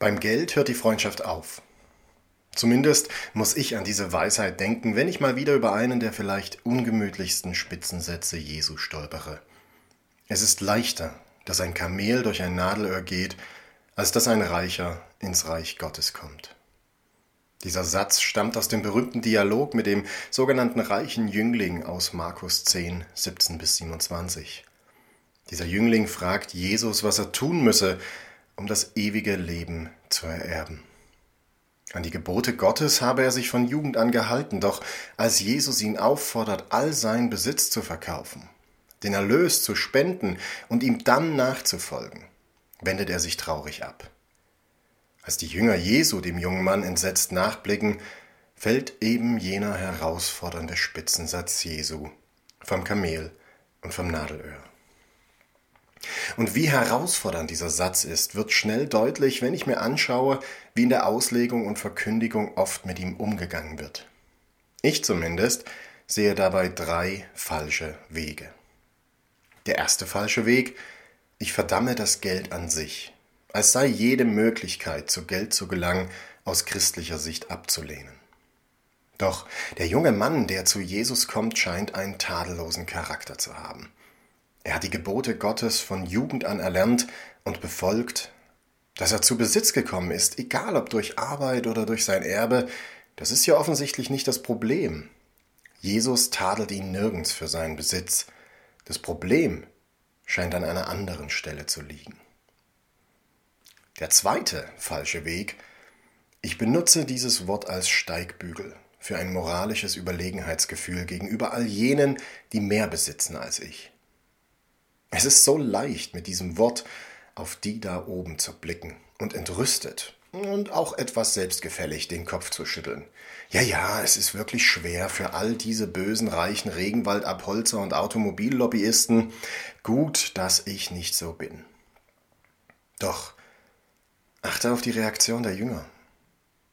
Beim Geld hört die Freundschaft auf. Zumindest muss ich an diese Weisheit denken, wenn ich mal wieder über einen der vielleicht ungemütlichsten Spitzensätze Jesu stolpere. Es ist leichter, dass ein Kamel durch ein Nadelöhr geht, als dass ein Reicher ins Reich Gottes kommt. Dieser Satz stammt aus dem berühmten Dialog mit dem sogenannten reichen Jüngling aus Markus 10, 17 bis 27. Dieser Jüngling fragt Jesus, was er tun müsse, um das ewige Leben zu ererben. An die Gebote Gottes habe er sich von Jugend an gehalten, doch als Jesus ihn auffordert, all sein Besitz zu verkaufen, den Erlös zu spenden und ihm dann nachzufolgen, wendet er sich traurig ab. Als die Jünger Jesu dem jungen Mann entsetzt nachblicken, fällt eben jener herausfordernde Spitzensatz Jesu vom Kamel und vom Nadelöhr. Und wie herausfordernd dieser Satz ist, wird schnell deutlich, wenn ich mir anschaue, wie in der Auslegung und Verkündigung oft mit ihm umgegangen wird. Ich zumindest sehe dabei drei falsche Wege. Der erste falsche Weg, ich verdamme das Geld an sich, als sei jede Möglichkeit, zu Geld zu gelangen, aus christlicher Sicht abzulehnen. Doch der junge Mann, der zu Jesus kommt, scheint einen tadellosen Charakter zu haben. Er hat die Gebote Gottes von Jugend an erlernt und befolgt. Dass er zu Besitz gekommen ist, egal ob durch Arbeit oder durch sein Erbe, das ist ja offensichtlich nicht das Problem. Jesus tadelt ihn nirgends für seinen Besitz. Das Problem scheint an einer anderen Stelle zu liegen. Der zweite falsche Weg, ich benutze dieses Wort als Steigbügel für ein moralisches Überlegenheitsgefühl gegenüber all jenen, die mehr besitzen als ich. Es ist so leicht, mit diesem Wort auf die da oben zu blicken und entrüstet und auch etwas selbstgefällig den Kopf zu schütteln. Ja, ja, es ist wirklich schwer für all diese bösen, reichen Regenwaldabholzer und Automobillobbyisten. Gut, dass ich nicht so bin. Doch achte auf die Reaktion der Jünger.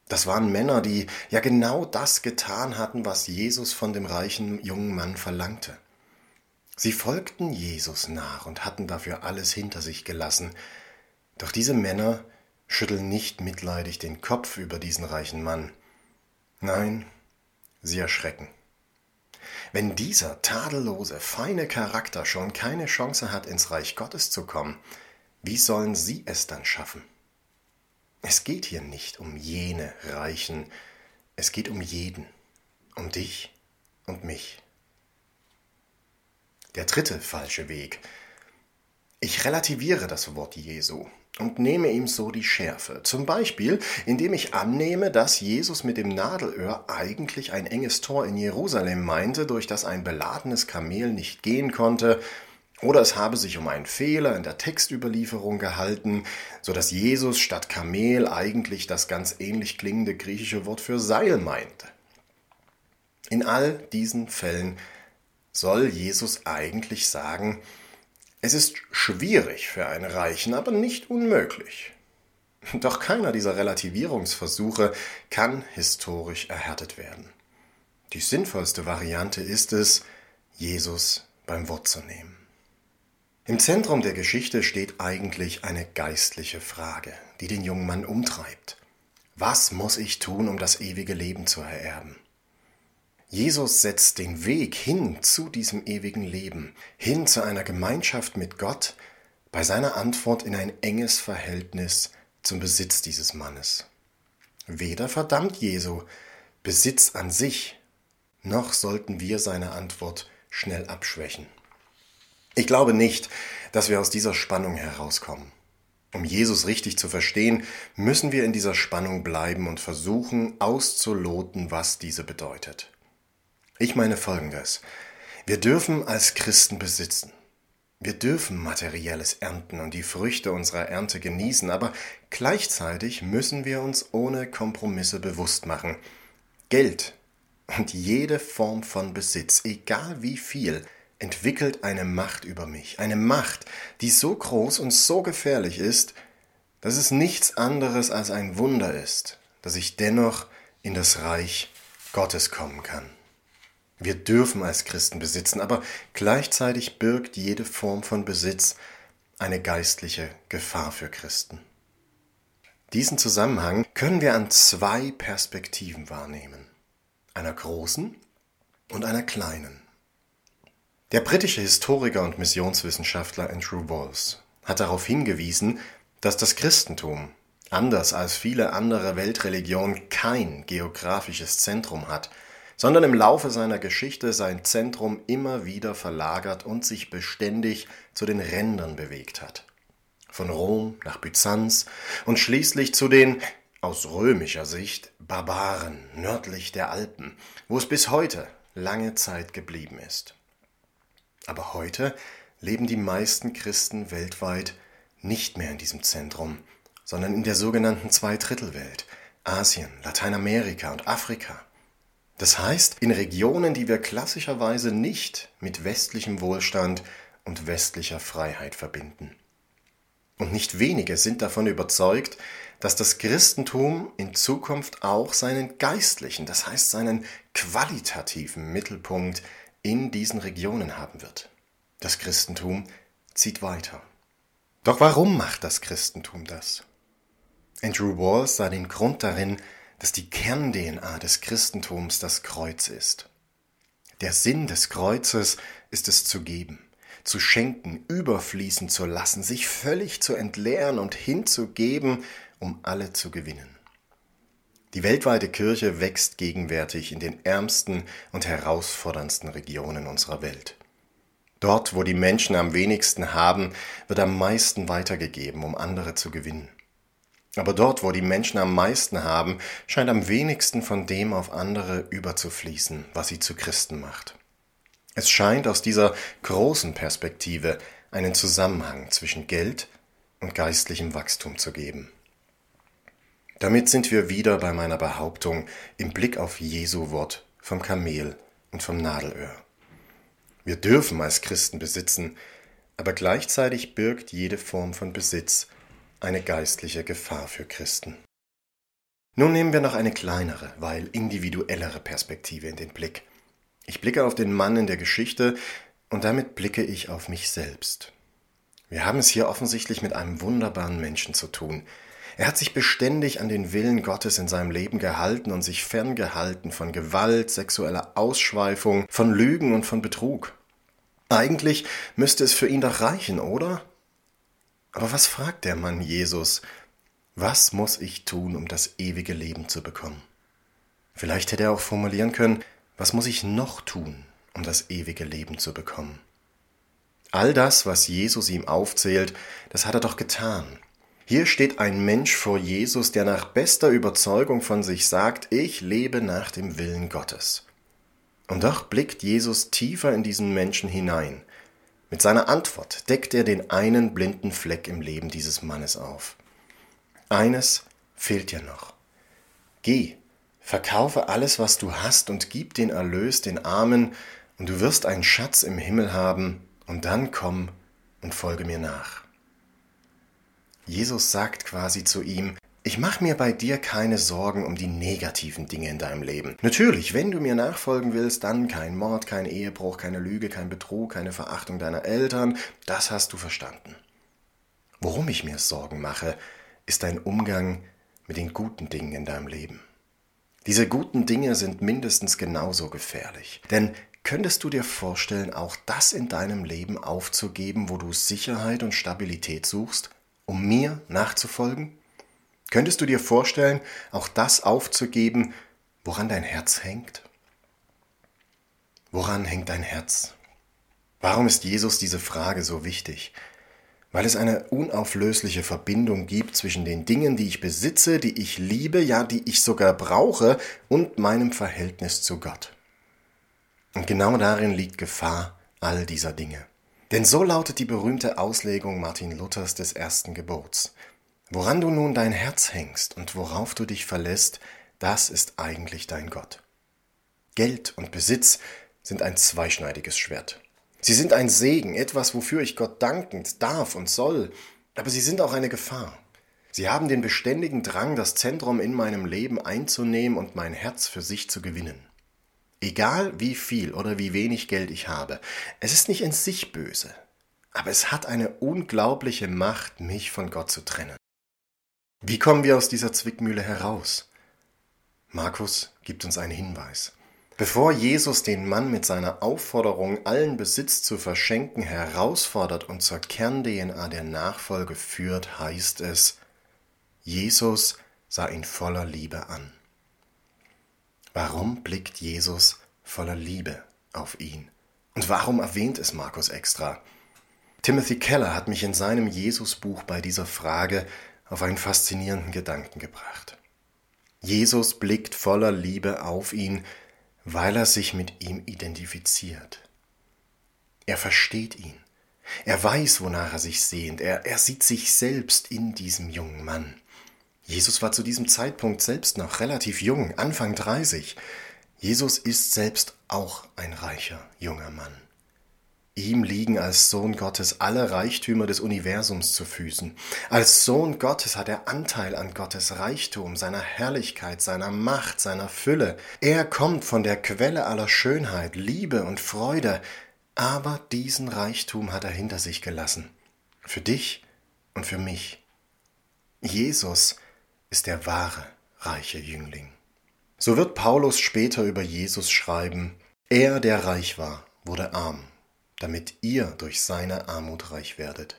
Das waren Männer, die ja genau das getan hatten, was Jesus von dem reichen jungen Mann verlangte. Sie folgten Jesus nach und hatten dafür alles hinter sich gelassen. Doch diese Männer schütteln nicht mitleidig den Kopf über diesen reichen Mann. Nein, sie erschrecken. Wenn dieser tadellose, feine Charakter schon keine Chance hat, ins Reich Gottes zu kommen, wie sollen sie es dann schaffen? Es geht hier nicht um jene Reichen, es geht um jeden, um dich und mich. Der dritte falsche Weg. Ich relativiere das Wort Jesu und nehme ihm so die Schärfe. Zum Beispiel, indem ich annehme, dass Jesus mit dem Nadelöhr eigentlich ein enges Tor in Jerusalem meinte, durch das ein beladenes Kamel nicht gehen konnte, oder es habe sich um einen Fehler in der Textüberlieferung gehalten, so dass Jesus statt Kamel eigentlich das ganz ähnlich klingende griechische Wort für Seil meinte. In all diesen Fällen soll Jesus eigentlich sagen, es ist schwierig für einen Reichen, aber nicht unmöglich. Doch keiner dieser Relativierungsversuche kann historisch erhärtet werden. Die sinnvollste Variante ist es, Jesus beim Wort zu nehmen. Im Zentrum der Geschichte steht eigentlich eine geistliche Frage, die den jungen Mann umtreibt. Was muss ich tun, um das ewige Leben zu ererben? Jesus setzt den Weg hin zu diesem ewigen Leben, hin zu einer Gemeinschaft mit Gott, bei seiner Antwort in ein enges Verhältnis zum Besitz dieses Mannes. Weder verdammt Jesu Besitz an sich, noch sollten wir seine Antwort schnell abschwächen. Ich glaube nicht, dass wir aus dieser Spannung herauskommen. Um Jesus richtig zu verstehen, müssen wir in dieser Spannung bleiben und versuchen auszuloten, was diese bedeutet. Ich meine Folgendes. Wir dürfen als Christen besitzen. Wir dürfen materielles ernten und die Früchte unserer Ernte genießen, aber gleichzeitig müssen wir uns ohne Kompromisse bewusst machen. Geld und jede Form von Besitz, egal wie viel, entwickelt eine Macht über mich, eine Macht, die so groß und so gefährlich ist, dass es nichts anderes als ein Wunder ist, dass ich dennoch in das Reich Gottes kommen kann. Wir dürfen als Christen besitzen, aber gleichzeitig birgt jede Form von Besitz eine geistliche Gefahr für Christen. Diesen Zusammenhang können wir an zwei Perspektiven wahrnehmen. Einer großen und einer kleinen. Der britische Historiker und Missionswissenschaftler Andrew Walls hat darauf hingewiesen, dass das Christentum, anders als viele andere Weltreligionen, kein geografisches Zentrum hat, sondern im Laufe seiner Geschichte sein Zentrum immer wieder verlagert und sich beständig zu den Rändern bewegt hat von Rom nach Byzanz und schließlich zu den, aus römischer Sicht, Barbaren nördlich der Alpen, wo es bis heute lange Zeit geblieben ist. Aber heute leben die meisten Christen weltweit nicht mehr in diesem Zentrum, sondern in der sogenannten Zweidrittelwelt, Asien, Lateinamerika und Afrika. Das heißt, in Regionen, die wir klassischerweise nicht mit westlichem Wohlstand und westlicher Freiheit verbinden. Und nicht wenige sind davon überzeugt, dass das Christentum in Zukunft auch seinen geistlichen, das heißt seinen qualitativen Mittelpunkt in diesen Regionen haben wird. Das Christentum zieht weiter. Doch warum macht das Christentum das? Andrew Walls sah den Grund darin, dass die Kern-DNA des Christentums das Kreuz ist. Der Sinn des Kreuzes ist es zu geben zu schenken, überfließen zu lassen, sich völlig zu entleeren und hinzugeben, um alle zu gewinnen. Die weltweite Kirche wächst gegenwärtig in den ärmsten und herausforderndsten Regionen unserer Welt. Dort, wo die Menschen am wenigsten haben, wird am meisten weitergegeben, um andere zu gewinnen. Aber dort, wo die Menschen am meisten haben, scheint am wenigsten von dem auf andere überzufließen, was sie zu Christen macht. Es scheint aus dieser großen Perspektive einen Zusammenhang zwischen Geld und geistlichem Wachstum zu geben. Damit sind wir wieder bei meiner Behauptung im Blick auf Jesu Wort vom Kamel und vom Nadelöhr. Wir dürfen als Christen besitzen, aber gleichzeitig birgt jede Form von Besitz eine geistliche Gefahr für Christen. Nun nehmen wir noch eine kleinere, weil individuellere Perspektive in den Blick. Ich blicke auf den Mann in der Geschichte und damit blicke ich auf mich selbst. Wir haben es hier offensichtlich mit einem wunderbaren Menschen zu tun. Er hat sich beständig an den Willen Gottes in seinem Leben gehalten und sich ferngehalten von Gewalt, sexueller Ausschweifung, von Lügen und von Betrug. Eigentlich müsste es für ihn doch reichen, oder? Aber was fragt der Mann Jesus? Was muss ich tun, um das ewige Leben zu bekommen? Vielleicht hätte er auch formulieren können, was muss ich noch tun, um das ewige Leben zu bekommen? All das, was Jesus ihm aufzählt, das hat er doch getan. Hier steht ein Mensch vor Jesus, der nach bester Überzeugung von sich sagt, ich lebe nach dem Willen Gottes. Und doch blickt Jesus tiefer in diesen Menschen hinein. Mit seiner Antwort deckt er den einen blinden Fleck im Leben dieses Mannes auf. Eines fehlt dir noch. Geh, Verkaufe alles, was du hast, und gib den Erlös den Armen, und du wirst einen Schatz im Himmel haben, und dann komm und folge mir nach. Jesus sagt quasi zu ihm, ich mache mir bei dir keine Sorgen um die negativen Dinge in deinem Leben. Natürlich, wenn du mir nachfolgen willst, dann kein Mord, kein Ehebruch, keine Lüge, kein Betrug, keine Verachtung deiner Eltern, das hast du verstanden. Worum ich mir Sorgen mache, ist dein Umgang mit den guten Dingen in deinem Leben. Diese guten Dinge sind mindestens genauso gefährlich. Denn könntest du dir vorstellen, auch das in deinem Leben aufzugeben, wo du Sicherheit und Stabilität suchst, um mir nachzufolgen? Könntest du dir vorstellen, auch das aufzugeben, woran dein Herz hängt? Woran hängt dein Herz? Warum ist Jesus diese Frage so wichtig? weil es eine unauflösliche Verbindung gibt zwischen den Dingen, die ich besitze, die ich liebe, ja, die ich sogar brauche, und meinem Verhältnis zu Gott. Und genau darin liegt Gefahr all dieser Dinge. Denn so lautet die berühmte Auslegung Martin Luthers des ersten Gebots. Woran du nun dein Herz hängst und worauf du dich verlässt, das ist eigentlich dein Gott. Geld und Besitz sind ein zweischneidiges Schwert. Sie sind ein Segen, etwas, wofür ich Gott dankend darf und soll, aber sie sind auch eine Gefahr. Sie haben den beständigen Drang, das Zentrum in meinem Leben einzunehmen und mein Herz für sich zu gewinnen. Egal wie viel oder wie wenig Geld ich habe, es ist nicht in sich böse, aber es hat eine unglaubliche Macht, mich von Gott zu trennen. Wie kommen wir aus dieser Zwickmühle heraus? Markus gibt uns einen Hinweis. Bevor Jesus den Mann mit seiner Aufforderung, allen Besitz zu verschenken, herausfordert und zur Kern-DNA der Nachfolge führt, heißt es, Jesus sah ihn voller Liebe an. Warum blickt Jesus voller Liebe auf ihn? Und warum erwähnt es Markus extra? Timothy Keller hat mich in seinem Jesusbuch bei dieser Frage auf einen faszinierenden Gedanken gebracht. Jesus blickt voller Liebe auf ihn, weil er sich mit ihm identifiziert. Er versteht ihn. Er weiß, wonach er sich sehnt. Er, er sieht sich selbst in diesem jungen Mann. Jesus war zu diesem Zeitpunkt selbst noch relativ jung, Anfang 30. Jesus ist selbst auch ein reicher junger Mann. Ihm liegen als Sohn Gottes alle Reichtümer des Universums zu Füßen. Als Sohn Gottes hat er Anteil an Gottes Reichtum, seiner Herrlichkeit, seiner Macht, seiner Fülle. Er kommt von der Quelle aller Schönheit, Liebe und Freude, aber diesen Reichtum hat er hinter sich gelassen. Für dich und für mich. Jesus ist der wahre, reiche Jüngling. So wird Paulus später über Jesus schreiben, er, der reich war, wurde arm damit ihr durch seine Armut reich werdet.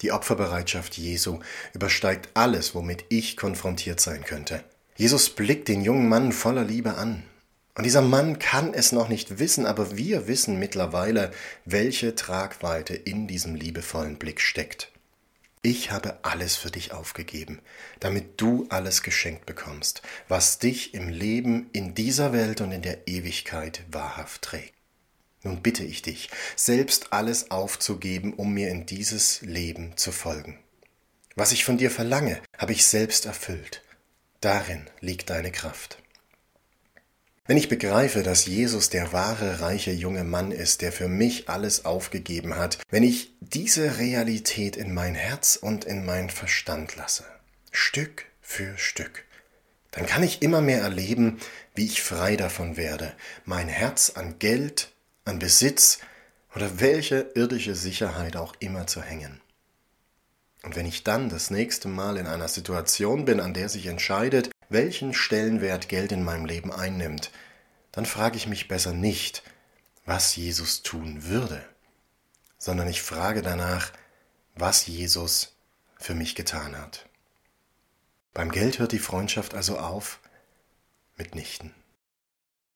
Die Opferbereitschaft Jesu übersteigt alles, womit ich konfrontiert sein könnte. Jesus blickt den jungen Mann voller Liebe an. Und dieser Mann kann es noch nicht wissen, aber wir wissen mittlerweile, welche Tragweite in diesem liebevollen Blick steckt. Ich habe alles für dich aufgegeben, damit du alles geschenkt bekommst, was dich im Leben in dieser Welt und in der Ewigkeit wahrhaft trägt. Nun bitte ich dich, selbst alles aufzugeben, um mir in dieses Leben zu folgen. Was ich von dir verlange, habe ich selbst erfüllt. Darin liegt deine Kraft. Wenn ich begreife, dass Jesus der wahre, reiche junge Mann ist, der für mich alles aufgegeben hat, wenn ich diese Realität in mein Herz und in mein Verstand lasse, Stück für Stück, dann kann ich immer mehr erleben, wie ich frei davon werde, mein Herz an Geld, an Besitz oder welche irdische Sicherheit auch immer zu hängen. Und wenn ich dann das nächste Mal in einer Situation bin, an der sich entscheidet, welchen Stellenwert Geld in meinem Leben einnimmt, dann frage ich mich besser nicht, was Jesus tun würde, sondern ich frage danach, was Jesus für mich getan hat. Beim Geld hört die Freundschaft also auf? Mitnichten.